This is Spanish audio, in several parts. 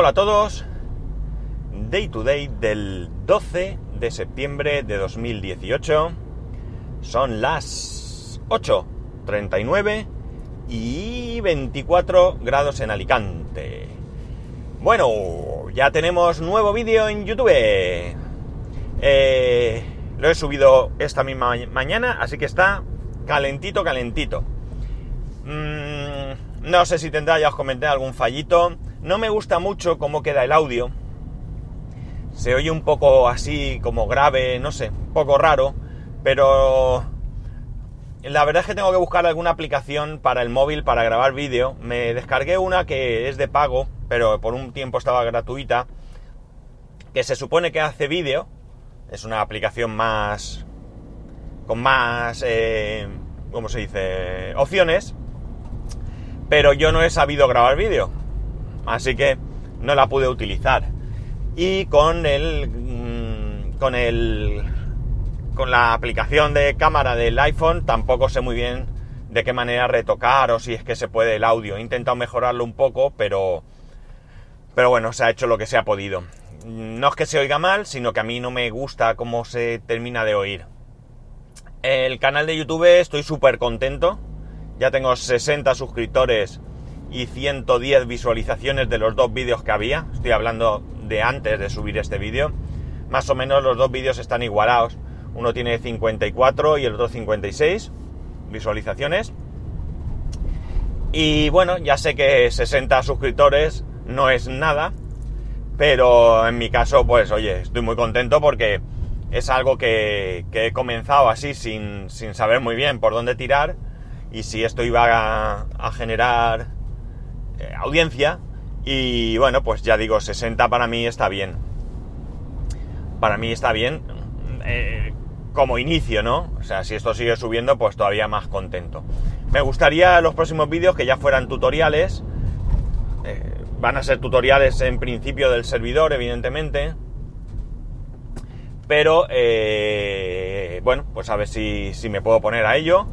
Hola a todos. Day to day del 12 de septiembre de 2018. Son las 8.39 y 24 grados en Alicante. Bueno, ya tenemos nuevo vídeo en YouTube. Eh, lo he subido esta misma mañana, así que está calentito, calentito. Mm, no sé si tendrá, ya os comenté, algún fallito. No me gusta mucho cómo queda el audio. Se oye un poco así, como grave, no sé, un poco raro, pero la verdad es que tengo que buscar alguna aplicación para el móvil para grabar vídeo. Me descargué una que es de pago, pero por un tiempo estaba gratuita, que se supone que hace vídeo. Es una aplicación más... con más... Eh, ¿cómo se dice? opciones. Pero yo no he sabido grabar vídeo así que no la pude utilizar. Y con el, mm, con el, con la aplicación de cámara del iPhone tampoco sé muy bien de qué manera retocar o si es que se puede el audio. He intentado mejorarlo un poco, pero, pero bueno, se ha hecho lo que se ha podido. No es que se oiga mal, sino que a mí no me gusta cómo se termina de oír. El canal de YouTube estoy súper contento. Ya tengo 60 suscriptores y 110 visualizaciones de los dos vídeos que había. Estoy hablando de antes de subir este vídeo. Más o menos los dos vídeos están igualados. Uno tiene 54 y el otro 56 visualizaciones. Y bueno, ya sé que 60 suscriptores no es nada, pero en mi caso, pues oye, estoy muy contento porque es algo que, he comenzado así sin, saber muy bien por dónde tirar y si esto iba a generar eh, audiencia y bueno, pues ya digo, 60 para mí está bien. Para mí está bien eh, como inicio, ¿no? O sea, si esto sigue subiendo, pues todavía más contento. Me gustaría los próximos vídeos que ya fueran tutoriales. Eh, van a ser tutoriales en principio del servidor, evidentemente. Pero, bueno, pues a ver si, si me puedo poner a ello.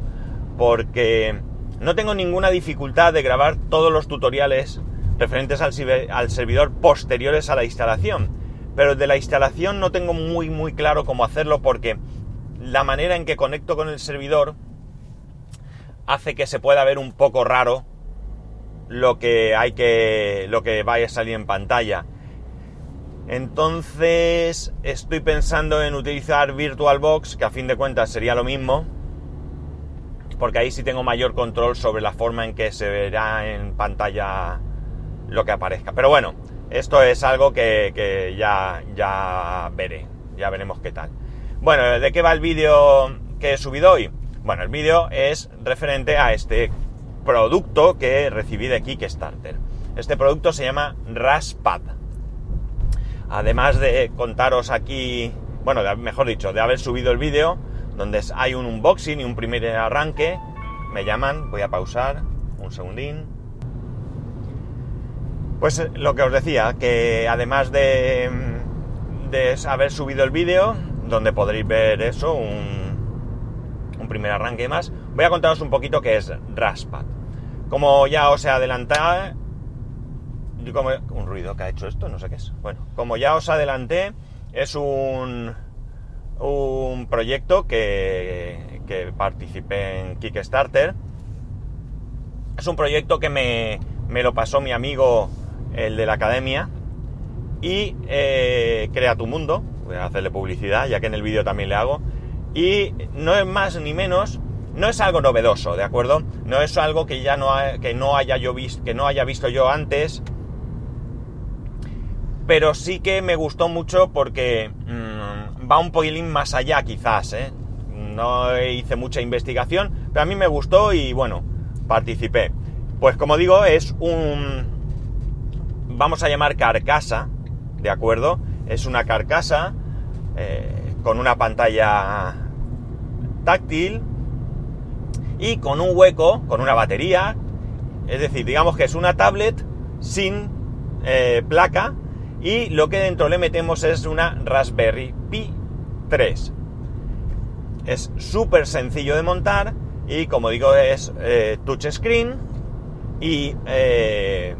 Porque no tengo ninguna dificultad de grabar todos los tutoriales referentes al, servidor posteriores a la instalación, pero de la instalación no tengo muy muy claro cómo hacerlo porque la manera en que conecto con el servidor hace que se pueda ver un poco raro lo que hay que lo que vaya a salir en pantalla. Entonces estoy pensando en utilizar VirtualBox, que a fin de cuentas sería lo mismo, porque ahí sí tengo mayor control sobre la forma en que se verá en pantalla lo que aparezca. Pero bueno, esto es algo que, ya, ya veré, ya veremos qué tal. Bueno, ¿de qué va el vídeo que he subido hoy? Bueno, el vídeo es referente a este producto que recibí de Kickstarter. Este producto se llama Raspad. Además de contaros aquí, bueno, mejor dicho, de haber subido el vídeo, donde hay un unboxing y un primer arranque. Me llaman, voy a pausar un segundín. Pues eh, lo que os decía, que además de, de haber subido el vídeo, donde podréis ver eso, un, un primer arranque y más, voy a contaros un poquito qué es Raspad. Como ya os he adelantado, como, un ruido que ha hecho esto, no sé qué es. Bueno, como ya os adelanté, es un, un proyecto que, que participé en Kickstarter. Es un proyecto que me, lo pasó mi amigo, el de la academia, y eh, Crea tu Mundo. Voy a hacerle publicidad, ya que en el vídeo también le hago. Y no es más ni menos, no es algo novedoso, ¿de acuerdo? No es algo que ya no, que no, haya, yo visto, que no haya visto yo antes. Pero sí que me gustó mucho porque... Mm, va un poquilín más allá quizás, ¿eh? No hice mucha investigación, pero a mí me gustó y bueno, participé. Pues como digo, es un... Vamos a llamar carcasa, ¿de acuerdo? Es una carcasa eh, con una pantalla táctil y con un hueco, con una batería. Es decir, digamos que es una tablet sin eh, placa y lo que dentro le metemos es una Raspberry Pi 3. Es súper sencillo de montar y como digo es eh, touch screen y eh,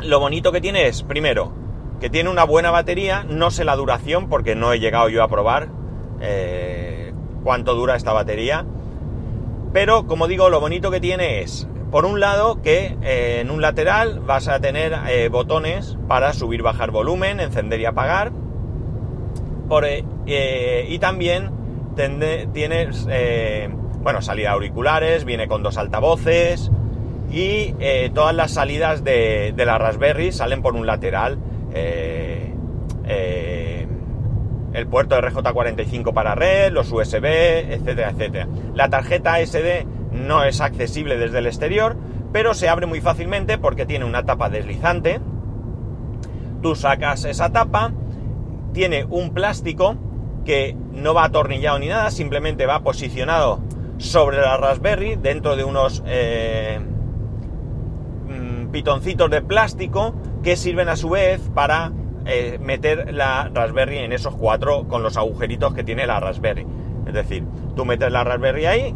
lo bonito que tiene es, primero, que tiene una buena batería, no sé la duración porque no he llegado yo a probar eh, cuánto dura esta batería, pero como digo, lo bonito que tiene es, por un lado, que eh, en un lateral vas a tener eh, botones para subir, bajar volumen, encender y apagar, por, y también tienes, bueno, salida auriculares, viene con dos altavoces, y todas las salidas de, de, la Raspberry salen por un lateral. Eh, eh, el puerto RJ45 para red, los USB, etcétera, etcétera. La tarjeta SD no es accesible desde el exterior, pero se abre muy fácilmente porque tiene una tapa deslizante. Tú sacas esa tapa, tiene un plástico que no va atornillado ni nada, simplemente va posicionado sobre la Raspberry dentro de unos eh, mm, pitoncitos de plástico que sirven a su vez para eh, meter la Raspberry en esos cuatro con los agujeritos que tiene la Raspberry. Es decir, tú metes la Raspberry ahí,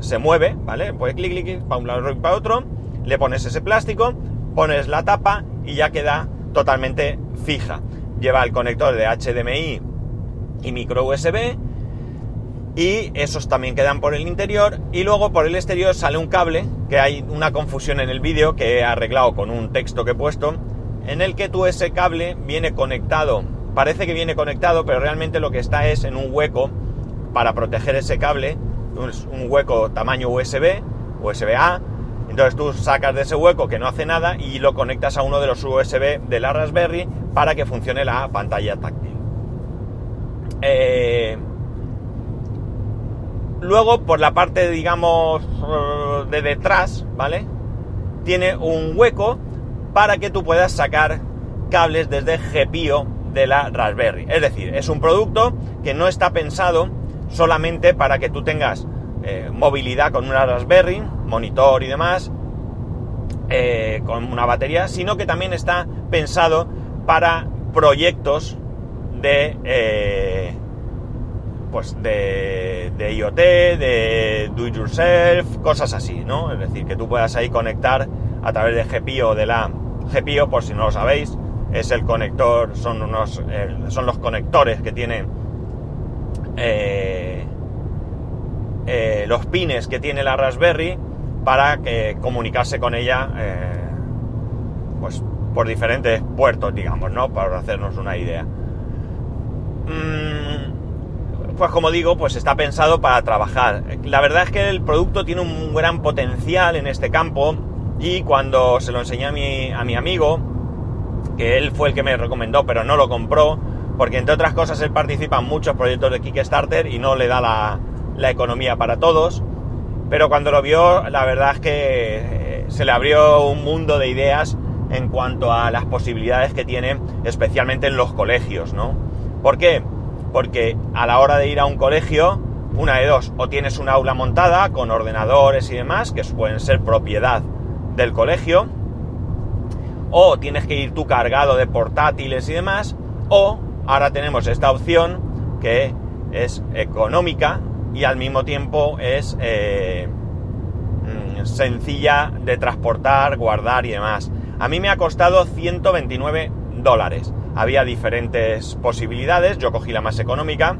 se mueve, ¿vale? Pues clic, clic, clic, para un lado y para otro, le pones ese plástico, pones la tapa y ya queda totalmente fija. Lleva el conector de HDMI y micro USB y esos también quedan por el interior y luego por el exterior sale un cable que hay una confusión en el vídeo que he arreglado con un texto que he puesto en el que tú ese cable viene conectado, parece que viene conectado, pero realmente lo que está es en un hueco para proteger ese cable, un hueco tamaño USB, USB-A, entonces tú sacas de ese hueco que no hace nada y lo conectas a uno de los USB de la Raspberry para que funcione la pantalla táctil. Eh, luego, por la parte, digamos, de detrás, ¿vale? Tiene un hueco para que tú puedas sacar cables desde GPIO de la Raspberry. Es decir, es un producto que no está pensado solamente para que tú tengas eh, movilidad con una Raspberry, monitor y demás, eh, con una batería, sino que también está pensado para proyectos de eh, pues de, IoT, de do it yourself, cosas así, ¿no? Es decir, que tú puedas ahí conectar a través de GPIO de la GPIO, por si no lo sabéis, es el conector, son, unos, son los conectores que tienen eh, eh, los pines que tiene la Raspberry para comunicarse con ella pues por diferentes puertos, digamos, ¿no? Para hacernos una idea. Mm, pues como digo, pues está pensado para trabajar. La verdad es que el producto tiene un gran potencial en este campo y cuando se lo enseñé a mi, a mi amigo, que él fue el que me recomendó, pero no lo compró, porque entre otras cosas él participa en muchos proyectos de Kickstarter y no le da la, la economía para todos. Pero cuando lo vio, la verdad es que eh, se le abrió un mundo de ideas en cuanto a las posibilidades que tiene, especialmente en los colegios, ¿no? ¿Por qué? Porque a la hora de ir a un colegio, una de dos, o tienes una aula montada con ordenadores y demás, que pueden ser propiedad del colegio, o tienes que ir tú cargado de portátiles y demás, o ahora tenemos esta opción que es económica y al mismo tiempo es eh, mm, sencilla de transportar, guardar y demás. A mí me ha costado 129 dólares. Había diferentes posibilidades, yo cogí la más económica,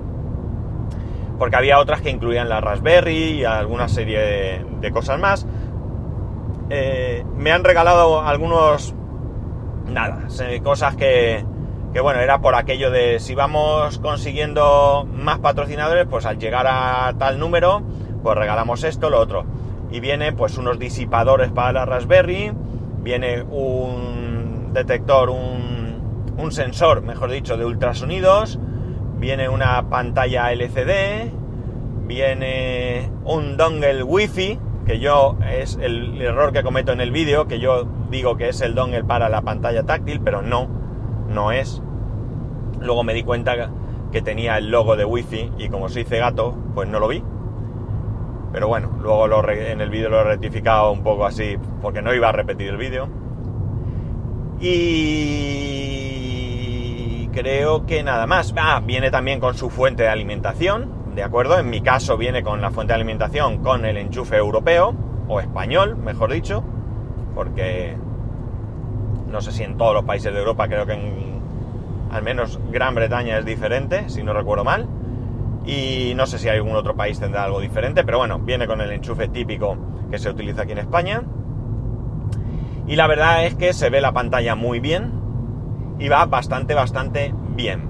porque había otras que incluían la Raspberry y alguna serie de cosas más, eh, me han regalado algunos, nada, cosas que, que, bueno, era por aquello de si vamos consiguiendo más patrocinadores, pues al llegar a tal número, pues regalamos esto, lo otro. Y viene pues unos disipadores para la Raspberry, viene un detector, un, un sensor, mejor dicho, de ultrasonidos, viene una pantalla LCD, viene un dongle Wi-Fi, que yo es el error que cometo en el vídeo, que yo digo que es el dongle para la pantalla táctil, pero no, no es. Luego me di cuenta que tenía el logo de Wi-Fi y como soy gato, pues no lo vi. Pero bueno, luego lo en el vídeo lo he rectificado un poco así, porque no iba a repetir el vídeo. Y creo que nada más. Ah, viene también con su fuente de alimentación, ¿de acuerdo? En mi caso viene con la fuente de alimentación con el enchufe europeo, o español, mejor dicho, porque No sé si en todos los países de Europa, creo que en al menos Gran Bretaña es diferente, si no recuerdo mal. Y no sé si algún otro país tendrá algo diferente, pero bueno, viene con el enchufe típico que se utiliza aquí en España. Y la verdad es que se ve la pantalla muy bien y va bastante, bastante bien.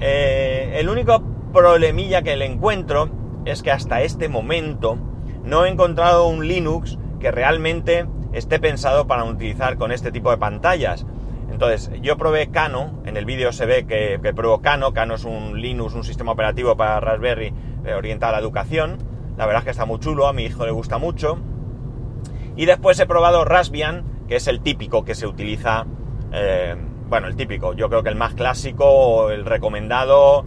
Eh, el único problemilla que le encuentro es que hasta este momento no he encontrado un Linux que realmente esté pensado para utilizar con este tipo de pantallas. Entonces, yo probé Kano, en el vídeo se ve que, que pruebo Kano, Kano es un Linux, un sistema operativo para Raspberry eh, orientado a la educación. La verdad es que está muy chulo, a mi hijo le gusta mucho. Y después he probado Raspbian, que es el típico que se utiliza, eh, bueno, el típico, yo creo que el más clásico, el recomendado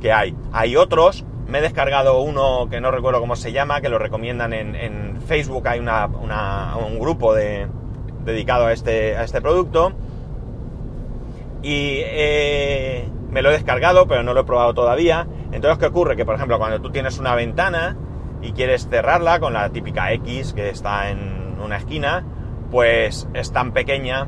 que hay. Hay otros, me he descargado uno que no recuerdo cómo se llama, que lo recomiendan en, Facebook, hay un grupo dedicado a este, a este producto. Y eh, me lo he descargado, pero no lo he probado todavía. Entonces, ¿qué ocurre? Que, por ejemplo, cuando tú tienes una ventana y quieres cerrarla con la típica X que está en una esquina, pues es tan pequeña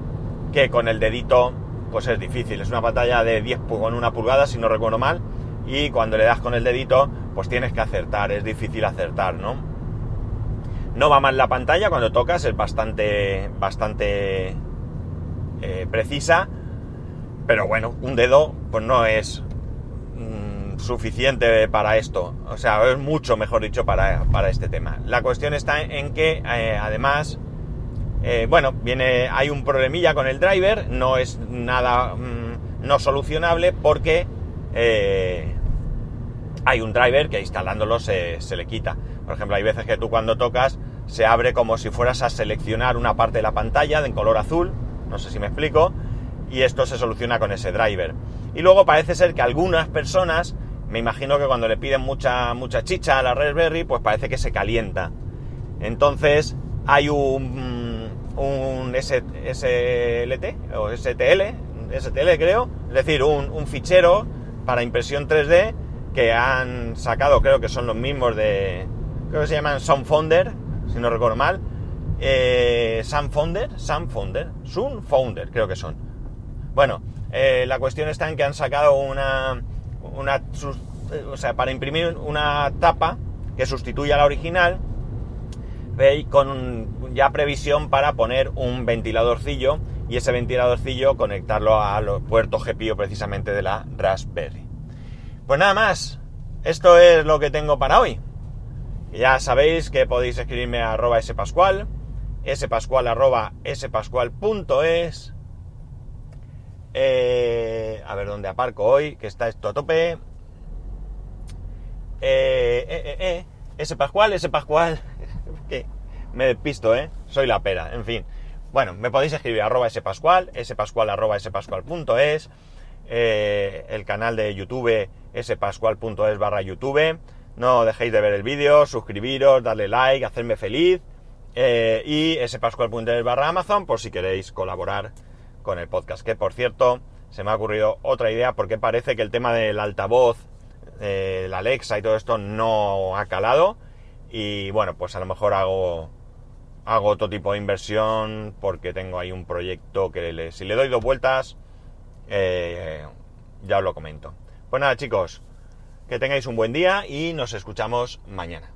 que con el dedito pues es difícil. Es una pantalla de 10 con una pulgada, si no recuerdo mal, y cuando le das con el dedito, pues tienes que acertar, es difícil acertar, ¿no? No va mal la pantalla, cuando tocas es bastante, bastante eh, precisa, pero bueno, un dedo pues no es mm, suficiente para esto, o sea, es mucho mejor dicho para, este tema. La cuestión está en que eh, además eh, bueno, viene, hay un problemilla con el driver, no es nada mm, no solucionable porque eh, hay un driver que instalándolo se, le quita. Por ejemplo, hay veces que tú cuando tocas se abre como si fueras a seleccionar una parte de la pantalla en color azul, no sé si me explico, y esto se soluciona con ese driver. Y luego parece ser que algunas personas, me imagino que cuando le piden mucha, mucha chicha a la Raspberry, pues parece que se calienta. Entonces hay un un SLT o STL, STL creo, es decir, un, fichero para impresión 3D que han sacado, creo que son los mismos de, creo que se llaman Sunfounder, si no recuerdo mal, eh, Sunfounder, Sunfounder, Sunfounder creo que son. Bueno, eh, la cuestión está en que han sacado una, una, o sea, para imprimir una tapa que sustituya a la original, veis con ya previsión para poner un ventiladorcillo y ese ventiladorcillo conectarlo a los puertos GPIO precisamente de la Raspberry. Pues nada más, esto es lo que tengo para hoy. Ya sabéis que podéis escribirme a arroba spascual, spascual arroba spascual.es. Eh, a ver dónde aparco hoy, que está esto a tope. Eh, eh, eh. spascual, spascual que me despisto, ¿eh? Soy la pera, en fin. Bueno, me podéis escribir arroba spascual, spascual arroba spascual.es, eh, el canal de YouTube spascual.es barra YouTube. No dejéis de ver el vídeo, suscribiros, darle like, hacerme feliz. Eh, y spascual.es barra Amazon por si queréis colaborar con el podcast. Que por cierto, se me ha ocurrido otra idea porque parece que el tema del altavoz, eh, la Alexa y todo esto no ha calado y bueno, pues a lo mejor hago, hago otro tipo de inversión porque tengo ahí un proyecto que si le doy dos vueltas, eh, ya os lo comento. Pues nada chicos, que tengáis un buen día y nos escuchamos mañana.